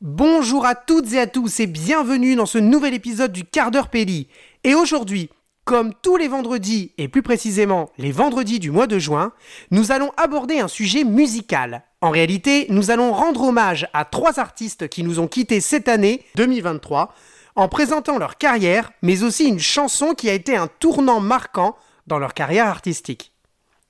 Bonjour à toutes et à tous et bienvenue dans ce nouvel épisode du quart d'heure Péli. Et aujourd'hui, comme tous les vendredis, et plus précisément les vendredis du mois de juin, nous allons aborder un sujet musical. En réalité, nous allons rendre hommage à trois artistes qui nous ont quittés cette année 2023 en présentant leur carrière, mais aussi une chanson qui a été un tournant marquant dans leur carrière artistique.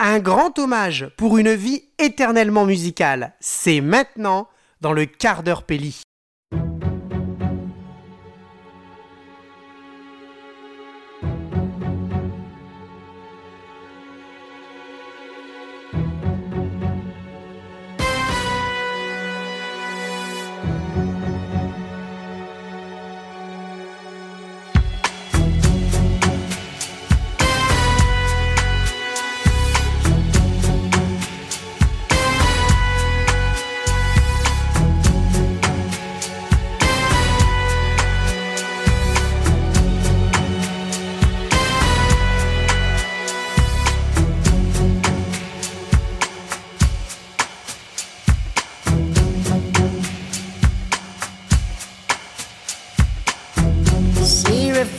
Un grand hommage pour une vie éternellement musicale, c'est maintenant dans le quart d'heure Péli.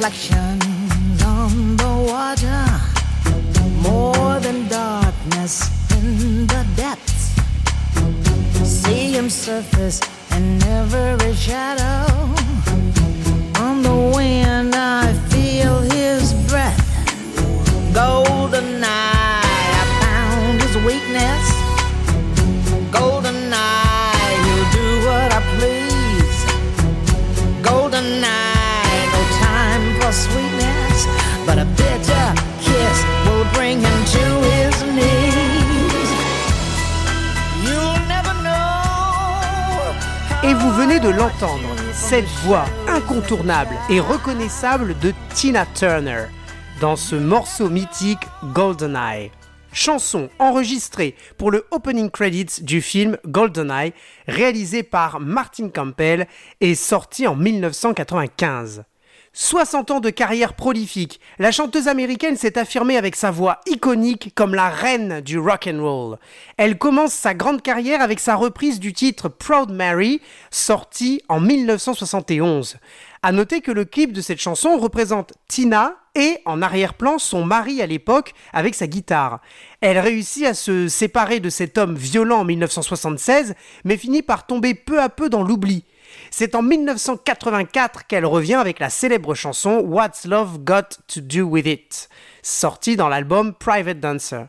Reflections on the water, more than darkness in the depths. See him surface in every shadow. Venez de l'entendre, cette voix incontournable et reconnaissable de Tina Turner dans ce morceau mythique GoldenEye. Chanson enregistrée pour le opening credits du film GoldenEye, réalisé par Martin Campbell et sorti en 1995. 60 ans de carrière prolifique, la chanteuse américaine s'est affirmée avec sa voix iconique comme la reine du rock and roll. Elle commence sa grande carrière avec sa reprise du titre Proud Mary, sorti en 1971. À noter que le clip de cette chanson représente Tina et en arrière-plan son mari à l'époque avec sa guitare. Elle réussit à se séparer de cet homme violent en 1976, mais finit par tomber peu à peu dans l'oubli. C'est en 1984 qu'elle revient avec la célèbre chanson What's Love Got to Do With It, sortie dans l'album Private Dancer.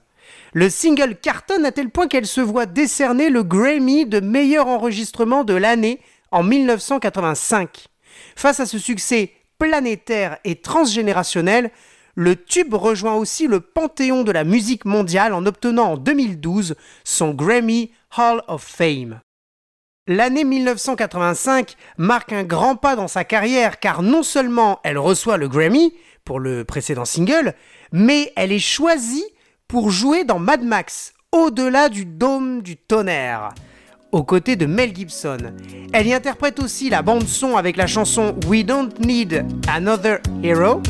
Le single cartonne à tel point qu'elle se voit décerner le Grammy de meilleur enregistrement de l'année en 1985. Face à ce succès planétaire et transgénérationnel, le tube rejoint aussi le panthéon de la musique mondiale en obtenant en 2012 son Grammy Hall of Fame. L'année 1985 marque un grand pas dans sa carrière car non seulement elle reçoit le Grammy pour le précédent single, mais elle est choisie pour jouer dans Mad Max, au-delà du dôme du tonnerre, aux côtés de Mel Gibson. Elle y interprète aussi la bande-son avec la chanson We Don't Need Another Hero,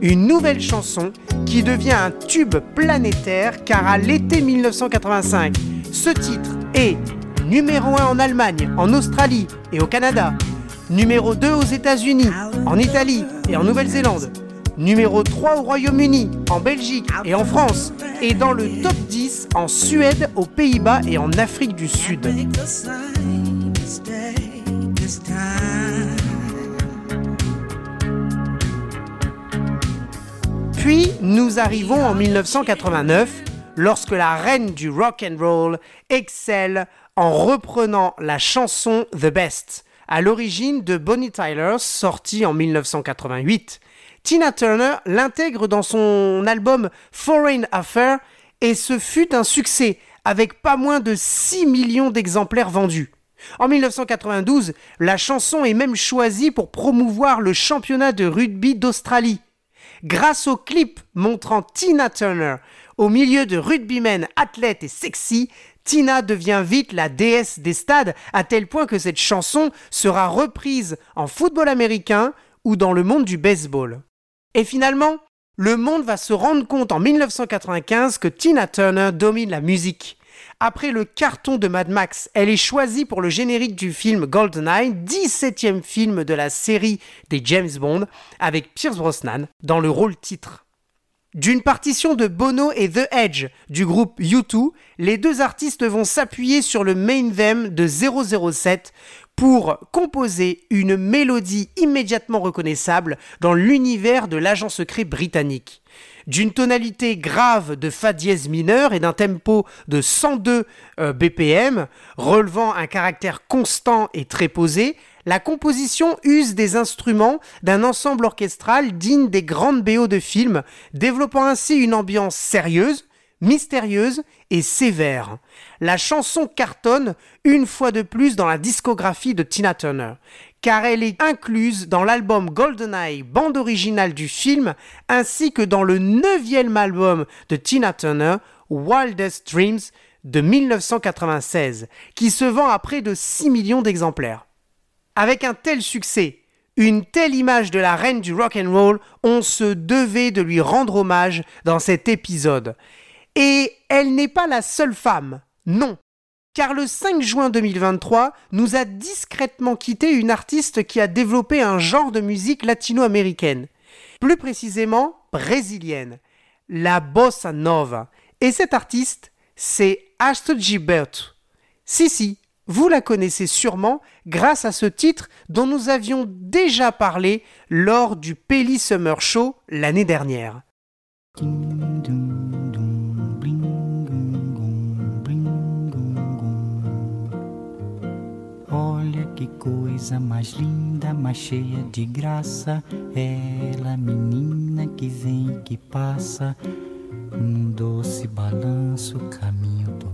une nouvelle chanson qui devient un tube planétaire car à l'été 1985, ce titre est numéro 1 en Allemagne, en Australie et au Canada, numéro 2 aux États-Unis, en Italie et en Nouvelle-Zélande, numéro 3 au Royaume-Uni, en Belgique et en France, et dans le top 10 en Suède, aux Pays-Bas et en Afrique du Sud. Puis nous arrivons en 1989 lorsque la reine du rock and roll excelle en reprenant la chanson The Best, à l'origine de Bonnie Tyler, sortie en 1988. Tina Turner l'intègre dans son album Foreign Affair et ce fut un succès avec pas moins de 6 millions d'exemplaires vendus. En 1992, la chanson est même choisie pour promouvoir le championnat de rugby d'Australie. Grâce au clip montrant Tina Turner au milieu de rugbymen athlètes et sexy, Tina devient vite la déesse des stades, à tel point que cette chanson sera reprise en football américain ou dans le monde du baseball. Et finalement, le monde va se rendre compte en 1995 que Tina Turner domine la musique. Après le carton de Mad Max, elle est choisie pour le générique du film GoldenEye, 17e film de la série des James Bond, avec Pierce Brosnan dans le rôle titre. D'une partition de Bono et The Edge du groupe U2, les deux artistes vont s'appuyer sur le main theme de 007 pour composer une mélodie immédiatement reconnaissable dans l'univers de l'agent secret britannique. D'une tonalité grave de Fa dièse mineur et d'un tempo de 102 euh, BPM, relevant un caractère constant et très posé, la composition use des instruments d'un ensemble orchestral digne des grandes BO de films, développant ainsi une ambiance sérieuse, mystérieuse et sévère. La chanson cartonne une fois de plus dans la discographie de Tina Turner, car elle est incluse dans l'album GoldenEye, bande originale du film, ainsi que dans le neuvième album de Tina Turner, Wildest Dreams, de 1996, qui se vend à près de 6 millions d'exemplaires. Avec un tel succès, une telle image de la reine du rock and roll, on se devait de lui rendre hommage dans cet épisode. Et elle n'est pas la seule femme, non. Car le 5 juin 2023 nous a discrètement quitté une artiste qui a développé un genre de musique latino-américaine, plus précisément brésilienne, la bossa nova. Et cet artiste, c'est Astrid Gilberto. Si, si, vous la connaissez sûrement grâce à ce titre dont nous avions déjà parlé lors du Pelly Summer Show l'année dernière. Que coisa mais linda, mais cheia de graça. Ela, menina que vem e que passa, num doce balanço, caminho do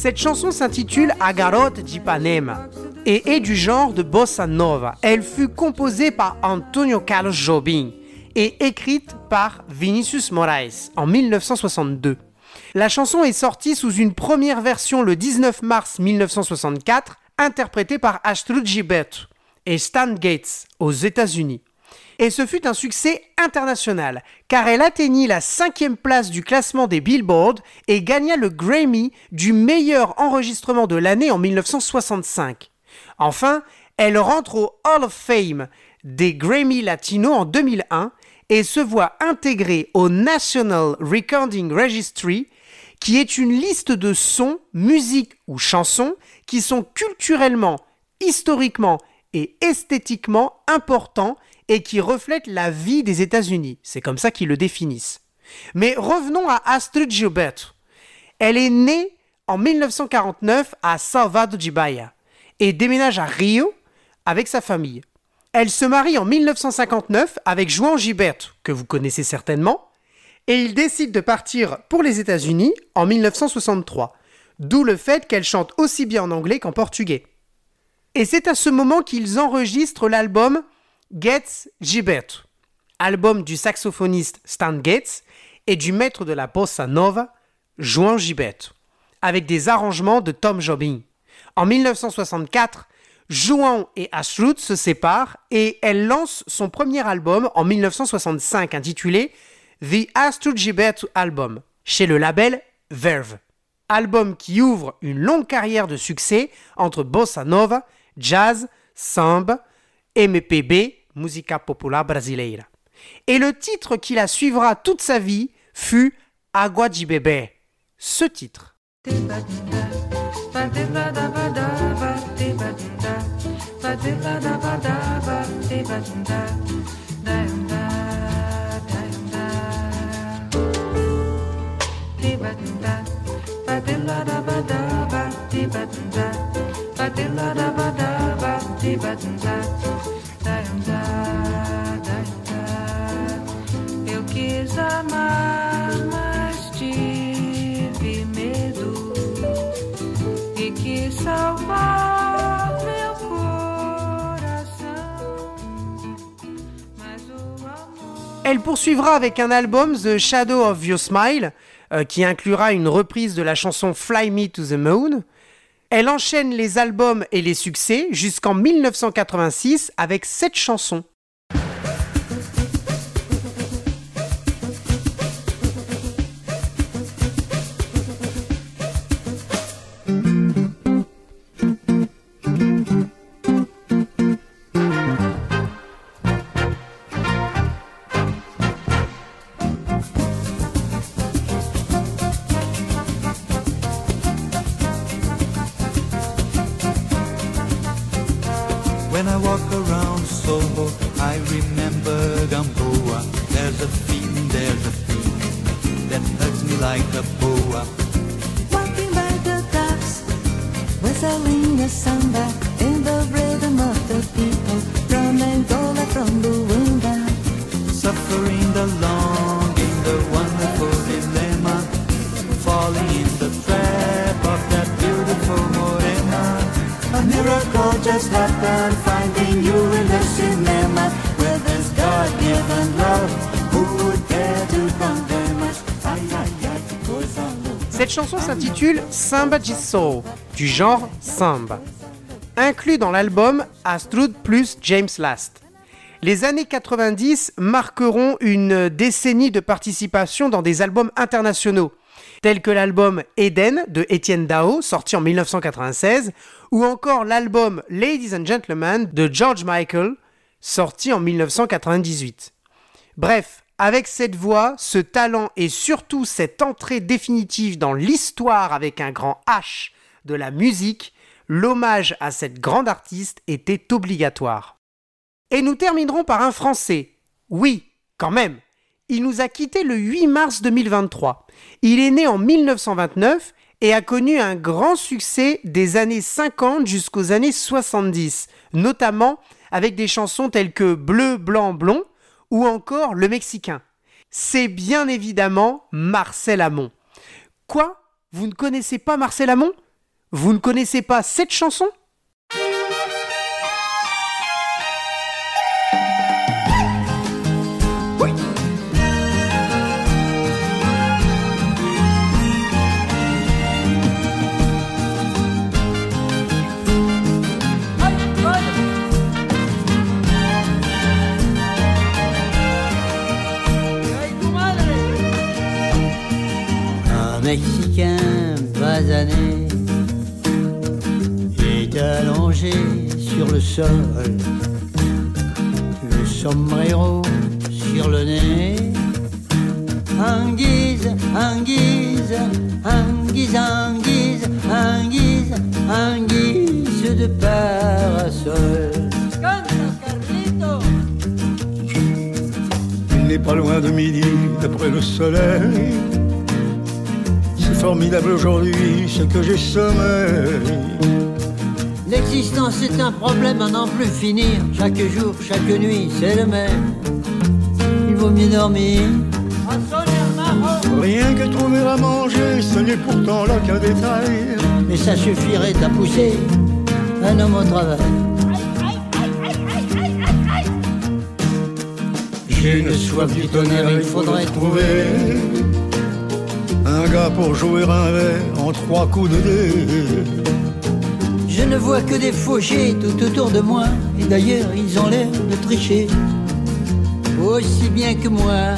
Cette chanson s'intitule Agarote d'Ipanema et est du genre de bossa nova. Elle fut composée par Antonio Carlos Jobim et écrite par Vinicius Moraes en 1962. La chanson est sortie sous une première version le 19 mars 1964, interprétée par Astrud Gilberto et Stan Gates aux États-Unis et ce fut un succès international, car elle atteignit la cinquième place du classement des Billboard et gagna le Grammy du meilleur enregistrement de l'année en 1965. Enfin, elle rentre au Hall of Fame des Grammy Latino en 2001 et se voit intégrée au National Recording Registry, qui est une liste de sons, musiques ou chansons qui sont culturellement, historiquement et esthétiquement importants et qui reflète la vie des États-Unis. C'est comme ça qu'ils le définissent. Mais revenons à Astrid Gilbert. Elle est née en 1949 à Salvador de Bahia et déménage à Rio avec sa famille. Elle se marie en 1959 avec João Gilberto, que vous connaissez certainement, et ils décident de partir pour les États-Unis en 1963, d'où le fait qu'elle chante aussi bien en anglais qu'en portugais. Et c'est à ce moment qu'ils enregistrent l'album Gates Gilberto, album du saxophoniste Stan Gates et du maître de la bossa nova, João Gilberto, avec des arrangements de Tom Jobim. En 1964, João et Astrid se séparent et elle lance son premier album en 1965 intitulé The Astrid Gilberto Album chez le label Verve. Album qui ouvre une longue carrière de succès entre bossa nova, jazz, samba, MPB musica popular brasileira. Et le titre qui la suivra toute sa vie fut Agua de. Ce titre. Elle poursuivra avec un album The Shadow of Your Smile, euh, qui inclura une reprise de la chanson Fly Me to the Moon. Elle enchaîne les albums et les succès jusqu'en 1986 avec cette chanson. From Luanda. Suffering the longing, the wonderful dilemma. Falling in the trap of that beautiful morena. A miracle just happened, finding you in the cinema. With this God-given love, who would dare to condemn us? Ay, coisa louca. Cette chanson s'intitule Samba Soul, du genre samba. Inclus dans l'album Astrud plus James Last. Les années 90 marqueront une décennie de participation dans des albums internationaux, tels que l'album Eden de Étienne Dao, sorti en 1996, ou encore l'album Ladies and Gentlemen de George Michael, sorti en 1998. Bref, avec cette voix, ce talent et surtout cette entrée définitive dans l'histoire avec un grand H de la musique, l'hommage à cette grande artiste était obligatoire. Et nous terminerons par un Français. Oui, quand même. Il nous a quittés le 8 mars 2023. Il est né en 1929 et a connu un grand succès des années 50 jusqu'aux années 70, notamment avec des chansons telles que Bleu, Blanc, Blond ou encore Le Mexicain. C'est bien évidemment Marcel Amont. Quoi? Vous ne connaissez pas Marcel Amont Vous ne connaissez pas cette chanson? Mexicain basané est allongé sur le sol, le sombrero sur le nez. Anguise, anguise, anguise, anguise, anguise, anguise de parasol. Il n'est pas loin de midi, d'après le soleil. C'est formidable aujourd'hui, ce que j'ai sommeil. L'existence est un problème à n'en plus finir. Chaque jour, chaque nuit, c'est le même. Il vaut mieux dormir. Rien que trouver à manger, ce n'est pourtant là qu'un détail. Mais ça suffirait à pousser un homme au travail. J'ai une soif du tonnerre, il faudrait trouver un gars pour jouer un verre en trois coups de dé. Je ne vois que des fauchés tout autour de moi. Et d'ailleurs, ils ont l'air de tricher. Aussi bien que moi.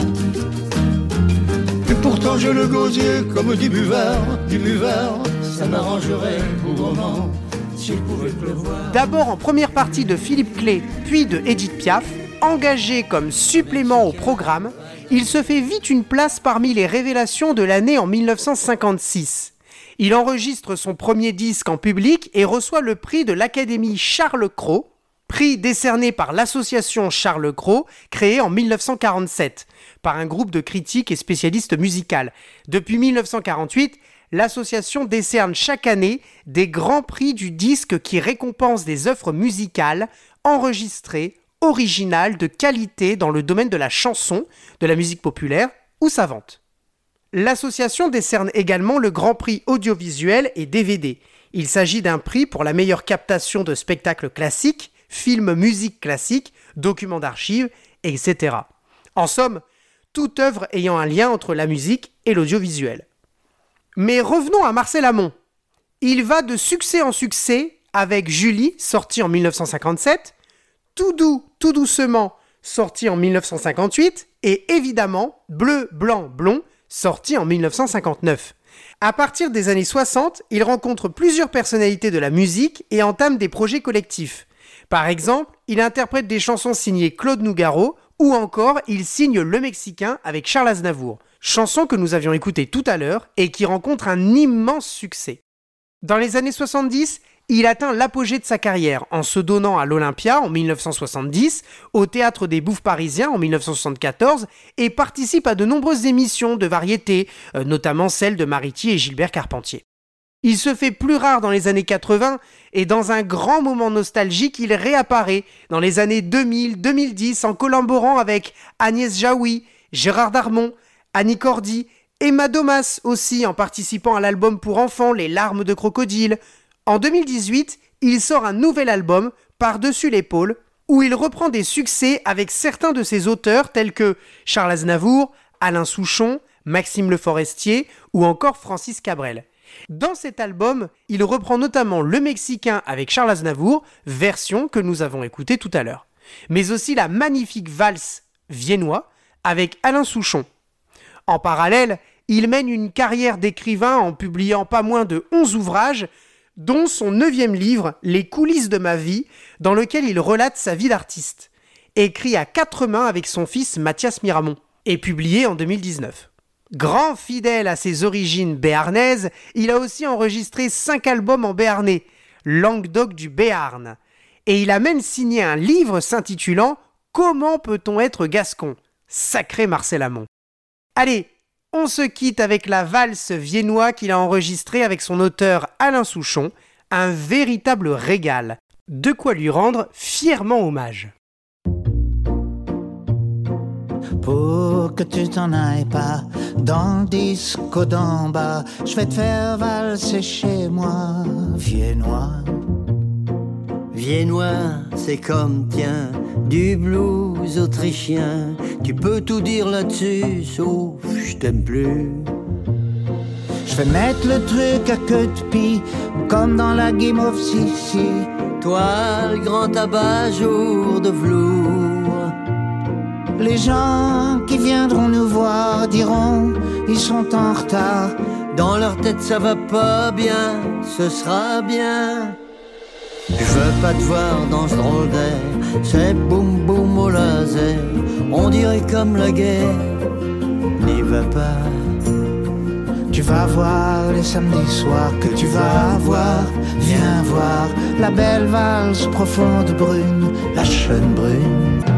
Et pourtant j'ai le gosier comme dit buvard, dit buvard. Ça m'arrangerait bougrement s'il pouvait pleuvoir. D'abord en première partie de Philippe Clé, puis de Edith Piaf, Engagé comme supplément au programme, il se fait vite une place parmi les révélations de l'année en 1956. Il enregistre son premier disque en public et reçoit le prix de l'Académie Charles Cros, prix décerné par l'association Charles Cros, créée en 1947 par un groupe de critiques et spécialistes musicales. Depuis 1948, l'association décerne chaque année des grands prix du disque qui récompensent des œuvres musicales enregistrées originale de qualité dans le domaine de la chanson, de la musique populaire ou savante. L'association décerne également le Grand Prix audiovisuel et DVD. Il s'agit d'un prix pour la meilleure captation de spectacles classiques, films, musique classique, documents d'archives, etc. En somme, toute œuvre ayant un lien entre la musique et l'audiovisuel. Mais revenons à Marcel Amont. Il va de succès en succès avec Julie, sorti en 1957, tout doux, tout doucement, sorti en 1958, et évidemment Bleu, Blanc, Blond, sorti en 1959. À partir des années 60, il rencontre plusieurs personnalités de la musique et entame des projets collectifs. Par exemple, il interprète des chansons signées Claude Nougaro ou encore il signe Le Mexicain avec Charles Aznavour, chanson que nous avions écoutée tout à l'heure et qui rencontre un immense succès. Dans les années 70, il atteint l'apogée de sa carrière en se donnant à l'Olympia en 1970, au Théâtre des Bouffes parisiens en 1974 et participe à de nombreuses émissions de variété, euh, notamment celles de Mariti et Gilbert Carpentier. Il se fait plus rare dans les années 80 et dans un grand moment nostalgique, il réapparaît dans les années 2000-2010 en collaborant avec Agnès Jaoui, Gérard Darmon, Annie Cordy, Emma Domas aussi en participant à l'album pour enfants Les larmes de crocodile, en 2018, il sort un nouvel album, Par-dessus l'épaule, où il reprend des succès avec certains de ses auteurs tels que Charles Aznavour, Alain Souchon, Maxime Le Forestier ou encore Francis Cabrel. Dans cet album, il reprend notamment Le Mexicain avec Charles Aznavour, version que nous avons écoutée tout à l'heure, mais aussi la magnifique valse viennois avec Alain Souchon. En parallèle, il mène une carrière d'écrivain en publiant pas moins de 11 ouvrages, dont son neuvième livre, Les coulisses de ma vie, dans lequel il relate sa vie d'artiste, écrit à quatre mains avec son fils Mathias Miramont, et publié en 2019. Grand fidèle à ses origines béarnaises, il a aussi enregistré cinq albums en béarnais, Languedoc du Béarn, et il a même signé un livre s'intitulant Comment peut-on être gascon? Sacré Marcel Amont. Allez, on se quitte avec la valse viennois qu'il a enregistrée avec son auteur Alain Souchon, un véritable régal. De quoi lui rendre fièrement hommage. Pour que tu t'en ailles pas dans le disco d'en bas, je vais te faire valser chez moi, viennois. Viennois, c'est comme, tiens, du blues autrichien. Tu peux tout dire là-dessus, sauf je t'aime plus. Je vais mettre le truc à queue de pie, comme dans la Game of Sissi. Toi, le grand tabac, jour de velours. Les gens qui viendront nous voir diront, ils sont en retard. Dans leur tête, ça va pas bien, ce sera bien. Je veux pas te voir dans ce drôle d'air, c'est boum boum au laser, on dirait comme la guerre, n'y va pas. Tu vas voir les samedis soirs que tu vas voir. Viens voir la belle valse profonde brune, la chaîne brune.